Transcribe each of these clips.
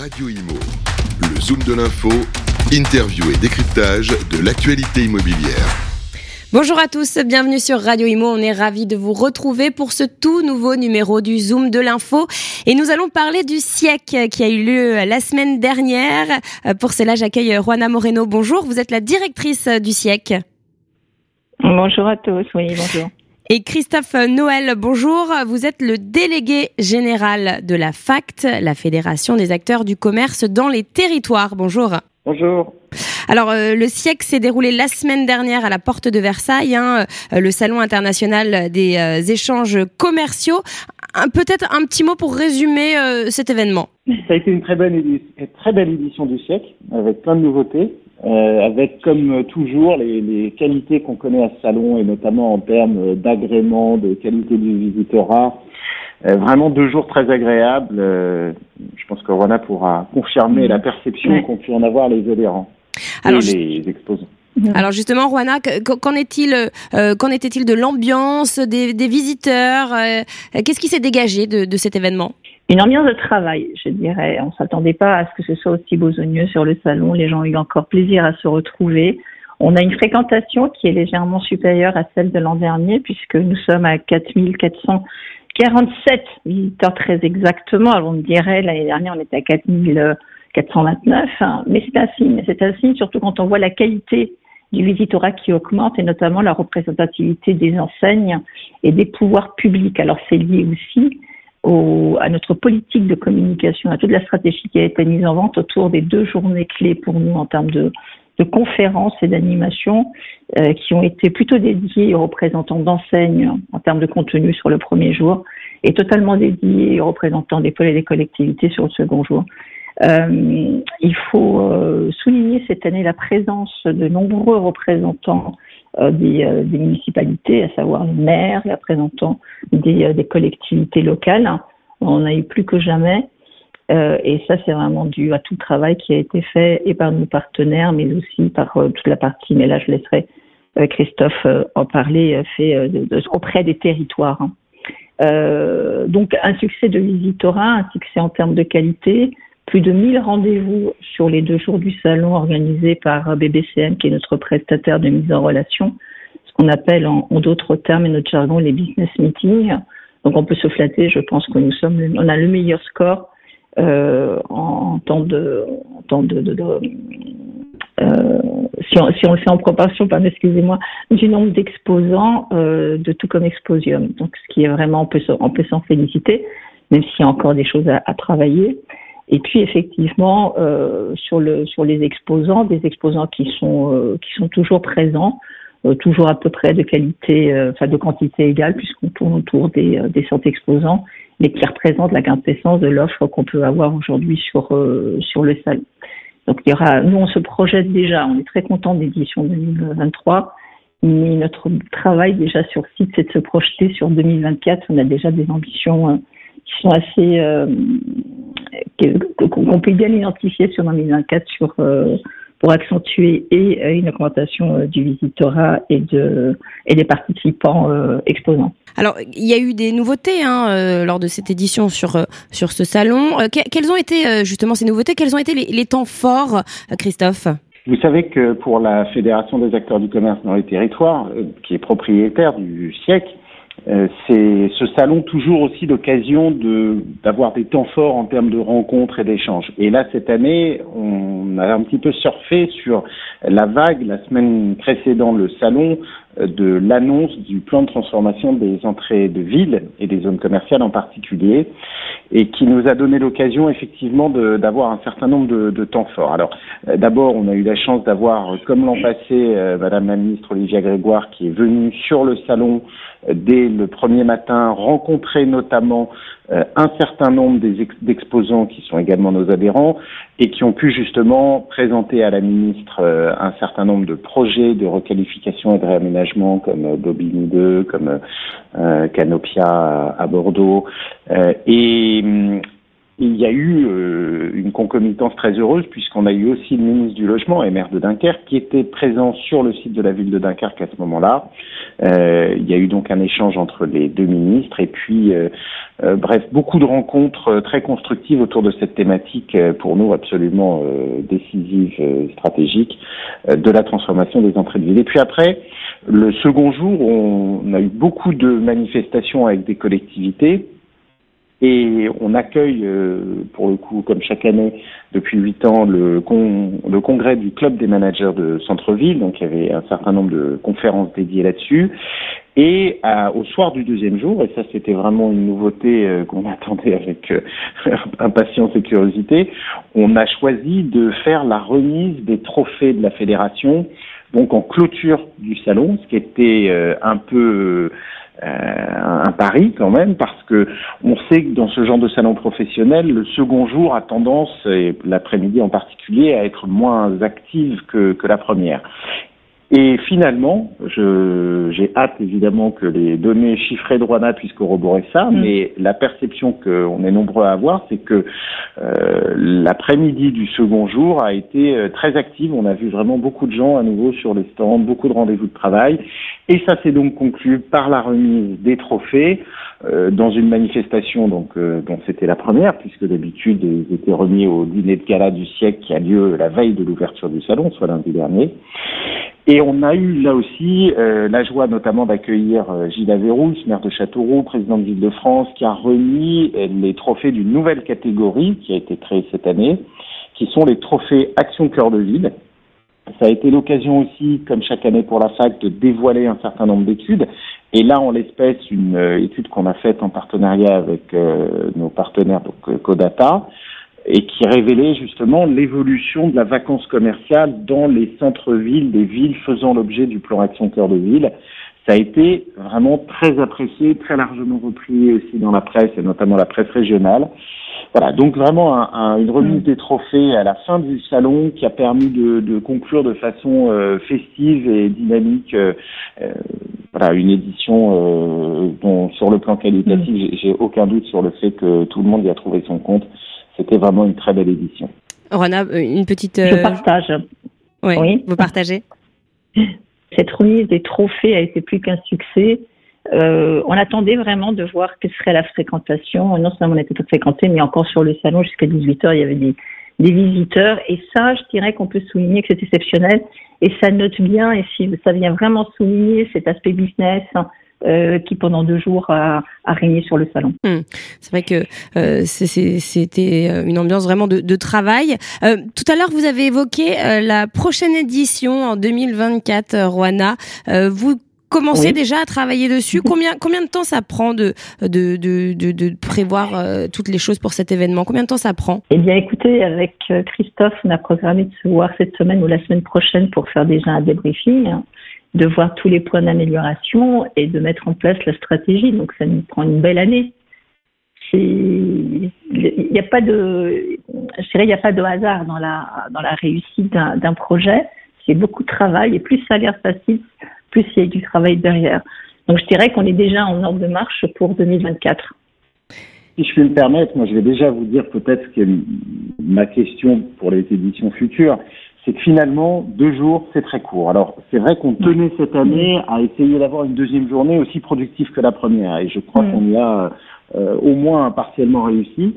Radio Imo, le zoom de l'info, interview et décryptage de l'actualité immobilière. Bonjour à tous, bienvenue sur Radio Imo. On est ravis de vous retrouver pour ce tout nouveau numéro du Zoom de l'info. Et nous allons parler du siècle qui a eu lieu la semaine dernière. Pour cela, j'accueille Juana Moreno. Bonjour, vous êtes la directrice du siècle. Bonjour à tous, oui, bonjour. Et Christophe Noël, bonjour. Vous êtes le délégué général de la FACT, la Fédération des acteurs du commerce dans les territoires. Bonjour. Bonjour. Alors, euh, le siècle s'est déroulé la semaine dernière à la porte de Versailles, hein, euh, le salon international des euh, échanges commerciaux. Peut-être un petit mot pour résumer cet événement. Ça a été une très belle, très belle édition du siècle, avec plein de nouveautés. Avec comme toujours les, les qualités qu'on connaît à ce salon et notamment en termes d'agrément, de qualité du visiteurat. Euh, vraiment deux jours très agréables. Euh, je pense que Rona pourra confirmer la perception qu'ont pu en avoir les adhérents et les exposants. Alors justement, Juana, qu'en est-il, euh, qu'en était-il de l'ambiance des, des visiteurs euh, Qu'est-ce qui s'est dégagé de, de, cet événement? Une ambiance de travail, je dirais. On s'attendait pas à ce que ce soit aussi besogneux sur le salon. Les gens ont eu encore plaisir à se retrouver. On a une fréquentation qui est légèrement supérieure à celle de l'an dernier, puisque nous sommes à 4447 visiteurs très exactement. Alors on dirait, l'année dernière, on était à 4429, hein. mais c'est un signe. C'est un signe, surtout quand on voit la qualité du visitorat qui augmente et notamment la représentativité des enseignes et des pouvoirs publics. Alors c'est lié aussi au, à notre politique de communication, à toute la stratégie qui a été mise en vente autour des deux journées clés pour nous en termes de, de conférences et d'animations euh, qui ont été plutôt dédiées aux représentants d'enseignes en termes de contenu sur le premier jour et totalement dédiées aux représentants des pôles et des collectivités sur le second jour. Euh, il faut euh, souligner cette année la présence de nombreux représentants euh, des, municipalités, à savoir les maires, les représentants des, collectivités locales. On a eu plus que jamais. et ça, c'est vraiment dû à tout le travail qui a été fait et par nos partenaires, mais aussi par toute la partie, mais là, je laisserai Christophe en parler, fait auprès des territoires. Euh, donc un succès de visitorat, un succès en termes de qualité, plus de 1000 rendez-vous sur les deux jours du salon organisés par BBCM, qui est notre prestataire de mise en relation, ce qu'on appelle en, d'autres termes et notre jargon les business meetings. Donc on peut se flatter, je pense que nous sommes, on a le meilleur score euh, en, temps de, en temps de, de, euh, si, on, le fait en proportion, pardon, excusez-moi, du nombre d'exposants euh, de tout comme Exposium. Donc ce qui est vraiment, on peut, s'en féliciter, même s'il y a encore des choses à travailler. Et puis effectivement euh, sur le sur les exposants, des exposants qui sont euh, qui sont toujours présents, euh, toujours à peu près de qualité, euh, enfin de quantité égale puisqu'on tourne autour des euh, des 100 exposants, mais qui représentent la quintessence de l'offre qu'on peut avoir aujourd'hui sur sur le salon. Donc il y aura, nous on se projette déjà, on est très content d'édition 2023. Mais notre travail déjà sur site, c'est de se projeter sur 2024. On a déjà des ambitions qui sont assez euh, qu'on peut bien identifier sur 2024 sur euh, pour accentuer et euh, une augmentation du visitorat et de et des participants exposants. Alors, il y a eu des nouveautés hein, lors de cette édition sur sur ce salon. quelles ont été justement ces nouveautés? Quels ont été les, les temps forts, Christophe? Vous savez que pour la Fédération des acteurs du commerce dans les territoires, qui est propriétaire du siècle, euh, c'est ce salon toujours aussi l'occasion d'avoir des temps forts en termes de rencontres et d'échanges. Et là cette année, on a un petit peu surfé sur la vague la semaine précédant le salon euh, de l'annonce du plan de transformation des entrées de ville et des zones commerciales en particulier, et qui nous a donné l'occasion effectivement d'avoir un certain nombre de, de temps forts. Alors euh, d'abord, on a eu la chance d'avoir, comme l'an passé, Madame la ministre Olivia Grégoire qui est venue sur le salon dès le premier matin, rencontrer notamment euh, un certain nombre d'exposants qui sont également nos adhérents et qui ont pu justement présenter à la ministre euh, un certain nombre de projets de requalification et de réaménagement comme euh, Bobigny 2, comme euh, Canopia à, à Bordeaux. et hum, il y a eu une concomitance très heureuse puisqu'on a eu aussi le ministre du Logement et maire de Dunkerque qui était présent sur le site de la ville de Dunkerque à ce moment-là. Euh, il y a eu donc un échange entre les deux ministres et puis, euh, euh, bref, beaucoup de rencontres très constructives autour de cette thématique pour nous absolument décisive, stratégique, de la transformation des entrées de ville. Et puis après, le second jour, on a eu beaucoup de manifestations avec des collectivités et on accueille, euh, pour le coup, comme chaque année, depuis huit ans, le, le congrès du club des managers de centre-ville. Donc il y avait un certain nombre de conférences dédiées là-dessus. Et au soir du deuxième jour, et ça c'était vraiment une nouveauté euh, qu'on attendait avec euh, impatience et curiosité, on a choisi de faire la remise des trophées de la fédération, donc en clôture du salon, ce qui était un peu euh, un pari quand même parce que on sait que dans ce genre de salon professionnel, le second jour a tendance, et l'après-midi en particulier, à être moins active que, que la première. Et finalement, j'ai hâte évidemment que les données chiffrées de Rwanda puissent corroborer ça, mm. mais la perception qu'on est nombreux à avoir, c'est que euh, l'après-midi du second jour a été euh, très active. On a vu vraiment beaucoup de gens à nouveau sur les stands, beaucoup de rendez-vous de travail, et ça s'est donc conclu par la remise des trophées euh, dans une manifestation donc euh, dont c'était la première, puisque d'habitude ils étaient remis au dîner de gala du siècle qui a lieu la veille de l'ouverture du salon, soit lundi dernier. Et on a eu là aussi euh, la joie notamment d'accueillir euh, Gilles Averrousse, maire de Châteauroux, président de Ville-de-France, qui a remis euh, les trophées d'une nouvelle catégorie qui a été créée cette année, qui sont les trophées Action Cœur de Ville. Ça a été l'occasion aussi, comme chaque année pour la fac, de dévoiler un certain nombre d'études. Et là, en l'espèce, une étude qu'on a faite en partenariat avec nos partenaires, donc Codata, et qui révélait justement l'évolution de la vacance commerciale dans les centres-villes des villes faisant l'objet du plan Action Cœur de Ville. Ça a été vraiment très apprécié, très largement repris aussi dans la presse et notamment la presse régionale. Voilà, donc vraiment un, une remise mm. des trophées à la fin du salon qui a permis de, de conclure de façon euh, festive et dynamique euh, euh, voilà, une édition dont sur le plan qualitatif, mm. j'ai aucun doute sur le fait que tout le monde y a trouvé son compte c'était vraiment une très belle édition. Rona, euh, une petite. Je euh, partage. Oui, Vous partagez Cette remise des trophées a été plus qu'un succès. Euh, on attendait vraiment de voir quelle serait la fréquentation. Non seulement on était tout fréquenté, mais encore sur le salon jusqu'à 18h, il y avait des, des visiteurs. Et ça, je dirais qu'on peut souligner que c'est exceptionnel. Et ça note bien, et si ça vient vraiment souligner cet aspect business, hein, euh, qui pendant deux jours a, a, régné sur le salon. Hmm. C'est vrai que euh, c'était euh, une ambiance vraiment de, de travail. Euh, tout à l'heure, vous avez évoqué euh, la prochaine édition en 2024, Roana. vous commencez déjà à travailler dessus. Combien, combien de temps ça prend de, de, de, de, de prévoir toutes les choses pour cet événement? Combien de temps ça prend? Eh bien, écoutez, avec Christophe, on a programmé de se voir cette semaine ou la semaine prochaine pour faire déjà un débriefing de voir tous les points d'amélioration et de mettre en place la stratégie. Donc ça nous prend une belle année. Il n'y a pas de, je dirais, il n'y a pas de hasard dans la dans la réussite d'un projet. C'est beaucoup de travail et plus ça a l'air facile, plus il y a du travail derrière. Donc je dirais qu'on est déjà en ordre de marche pour 2024. Si je puis me permettre, moi je vais déjà vous dire peut-être que ma question pour les éditions futures, c'est que finalement, deux jours, c'est très court. Alors, c'est vrai qu'on tenait cette année à essayer d'avoir une deuxième journée aussi productive que la première, et je crois qu'on y a euh, au moins partiellement réussi.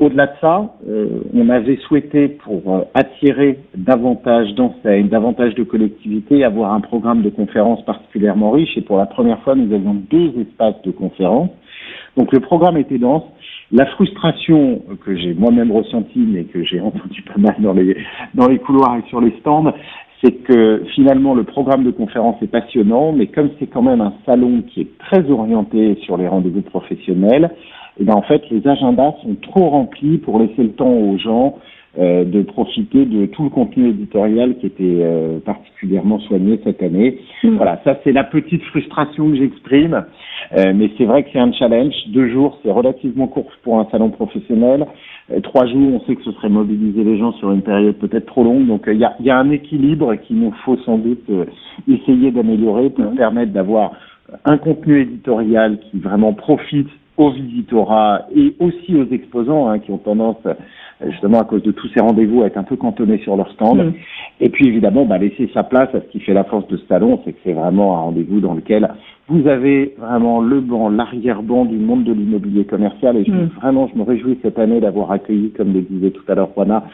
Au-delà de ça, euh, on avait souhaité, pour euh, attirer davantage d'enseignes, davantage de collectivités, avoir un programme de conférences particulièrement riche, et pour la première fois, nous avions deux espaces de conférences. Donc le programme était dense. La frustration que j'ai moi-même ressentie, mais que j'ai entendu pas mal dans les, couloirs et sur les stands, c'est que finalement le programme de conférence est passionnant, mais comme c'est quand même un salon qui est très orienté sur les rendez-vous professionnels, et eh bien en fait les agendas sont trop remplis pour laisser le temps aux gens euh, de profiter de tout le contenu éditorial qui était euh, particulièrement soigné cette année. Mm. Voilà, ça c'est la petite frustration que j'exprime, euh, mais c'est vrai que c'est un challenge. Deux jours, c'est relativement court pour un salon professionnel. trois jours, on sait que ce serait mobiliser les gens sur une période peut-être trop longue. Donc il y a, y, a, un équilibre qu'il nous faut sans doute essayer d'améliorer pour mm. permettre d'avoir un contenu éditorial qui vraiment profite aux visiteurs et aussi aux exposants hein, qui ont tendance justement à cause de tous ces rendez-vous à être un peu cantonnés sur leur stand. Mm. Et puis évidemment, bah, laisser sa place à ce qui fait la force de ce salon, c'est que c'est vraiment un rendez-vous dans lequel vous avez vraiment le banc, l'arrière-banc du monde de l'immobilier commercial. Et je, mm. vraiment, je me réjouis cette année d'avoir accueilli, comme le disait tout à l'heure Juana,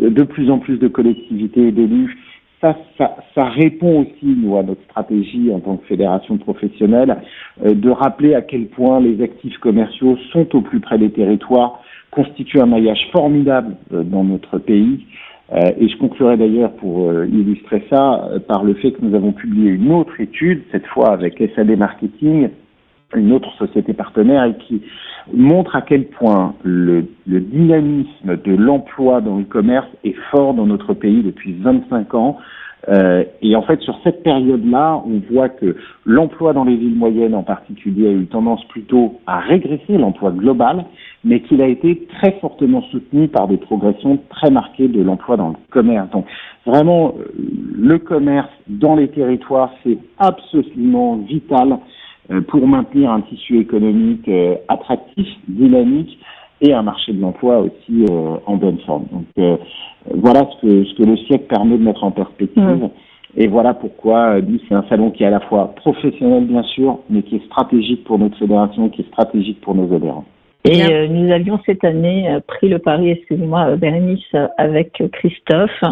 euh, de plus en plus de collectivités et d'élus ça, ça, ça, répond aussi, nous, à notre stratégie en tant que fédération professionnelle, euh, de rappeler à quel point les actifs commerciaux sont au plus près des territoires, constituent un maillage formidable euh, dans notre pays. Euh, et je conclurai d'ailleurs pour euh, illustrer ça par le fait que nous avons publié une autre étude, cette fois avec SAD Marketing, une autre société partenaire, et qui montre à quel point le, le dynamisme de l'emploi dans le commerce est fort dans notre pays depuis 25 ans. Euh, et en fait, sur cette période-là, on voit que l'emploi dans les villes moyennes en particulier a eu tendance plutôt à régresser, l'emploi global, mais qu'il a été très fortement soutenu par des progressions très marquées de l'emploi dans le commerce. Donc vraiment, euh, le commerce dans les territoires, c'est absolument vital pour maintenir un tissu économique attractif, dynamique et un marché de l'emploi aussi en bonne forme. Donc voilà ce que, ce que le siècle permet de mettre en perspective. Mmh. Et voilà pourquoi euh, c'est un salon qui est à la fois professionnel bien sûr, mais qui est stratégique pour notre fédération, qui est stratégique pour nos adhérents. Et euh, nous avions cette année euh, pris le pari, excusez-moi Bérénice, avec Christophe,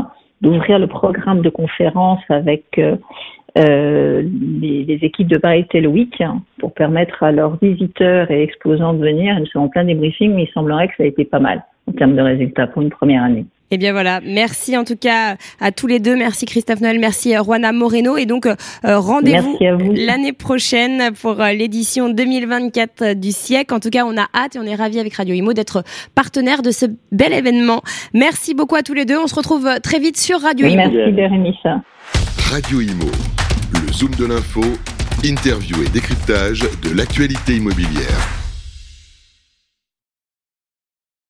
d'ouvrir le programme de conférence avec les, les, équipes de Paris Tel Week pour permettre à leurs visiteurs et exposants de venir. Nous sommes en plein débriefing, mais il semblerait que ça a été pas mal en termes de résultats pour une première année. Eh bien voilà, merci en tout cas à tous les deux, merci Christophe Noël, merci euh, Juana Moreno et donc euh, euh, rendez-vous l'année prochaine pour l'édition 2024 du siècle. En tout cas, on a hâte et on est ravis avec Radio Imo d'être partenaire de ce bel événement. Merci beaucoup à tous les deux, on se retrouve très vite sur Radio Imo. Merci Bérénice. Radio Imo, zoom de l'info, interview et décryptage de l'actualité immobilière.